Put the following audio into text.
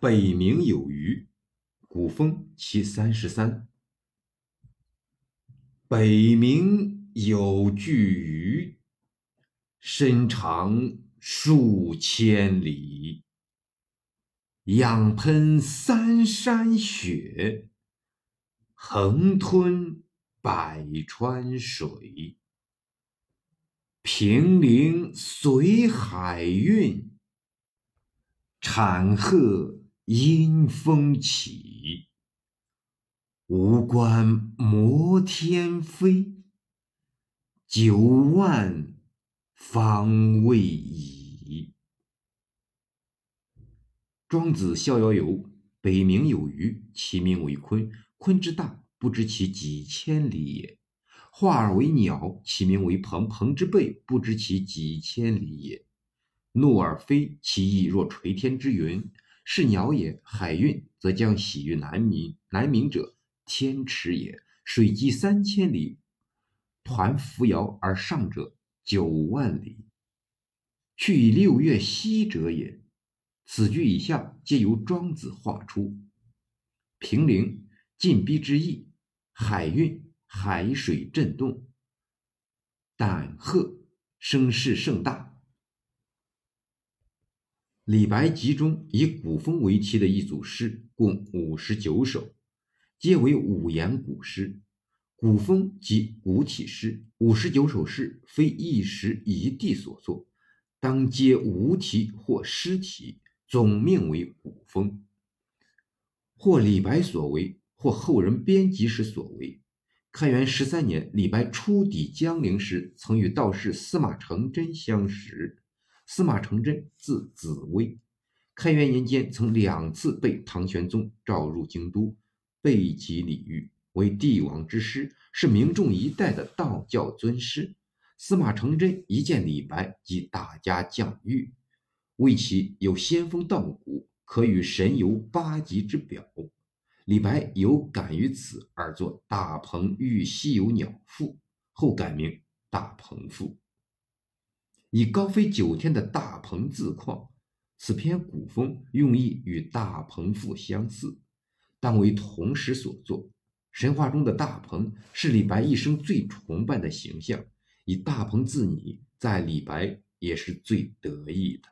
北冥有鱼，古风其三十三。北冥有巨鱼，身长数千里，仰喷三山雪，横吞百川水。平陵随海运，产鹤因风起。无关摩天飞，九万方未已。庄子逍遥游：北冥有鱼，其名为鲲。鲲之大，不知其几千里也。化而为鸟，其名为鹏。鹏之背，不知其几千里也。怒而飞，其翼若垂天之云，是鸟也。海运则将徙于南冥，南冥者，天池也。水击三千里，抟扶摇而上者，九万里。去以六月息者也。此句以下皆由庄子画出。平陵，进逼之意。海运。海水震动，胆鹤声势盛大。李白集中以古风为题的一组诗，共五十九首，皆为五言古诗。古风即古体诗，五十九首诗非一时一地所作，当皆无题或诗题，总命为古风。或李白所为，或后人编辑时所为。开元十三年，李白初抵江陵时，曾与道士司马承祯相识。司马承祯字子微，开元年间曾两次被唐玄宗召入京都，备极礼遇，为帝王之师，是名重一代的道教尊师。司马承祯一见李白，即大加降誉，谓其有仙风道骨，可与神游八极之表。李白有感于此而作《大鹏遇西游鸟赋》，后改名《大鹏赋》，以高飞九天的大鹏自况。此篇古风用意与《大鹏赋》相似，但为同时所作。神话中的大鹏是李白一生最崇拜的形象，以大鹏自拟，在李白也是最得意的。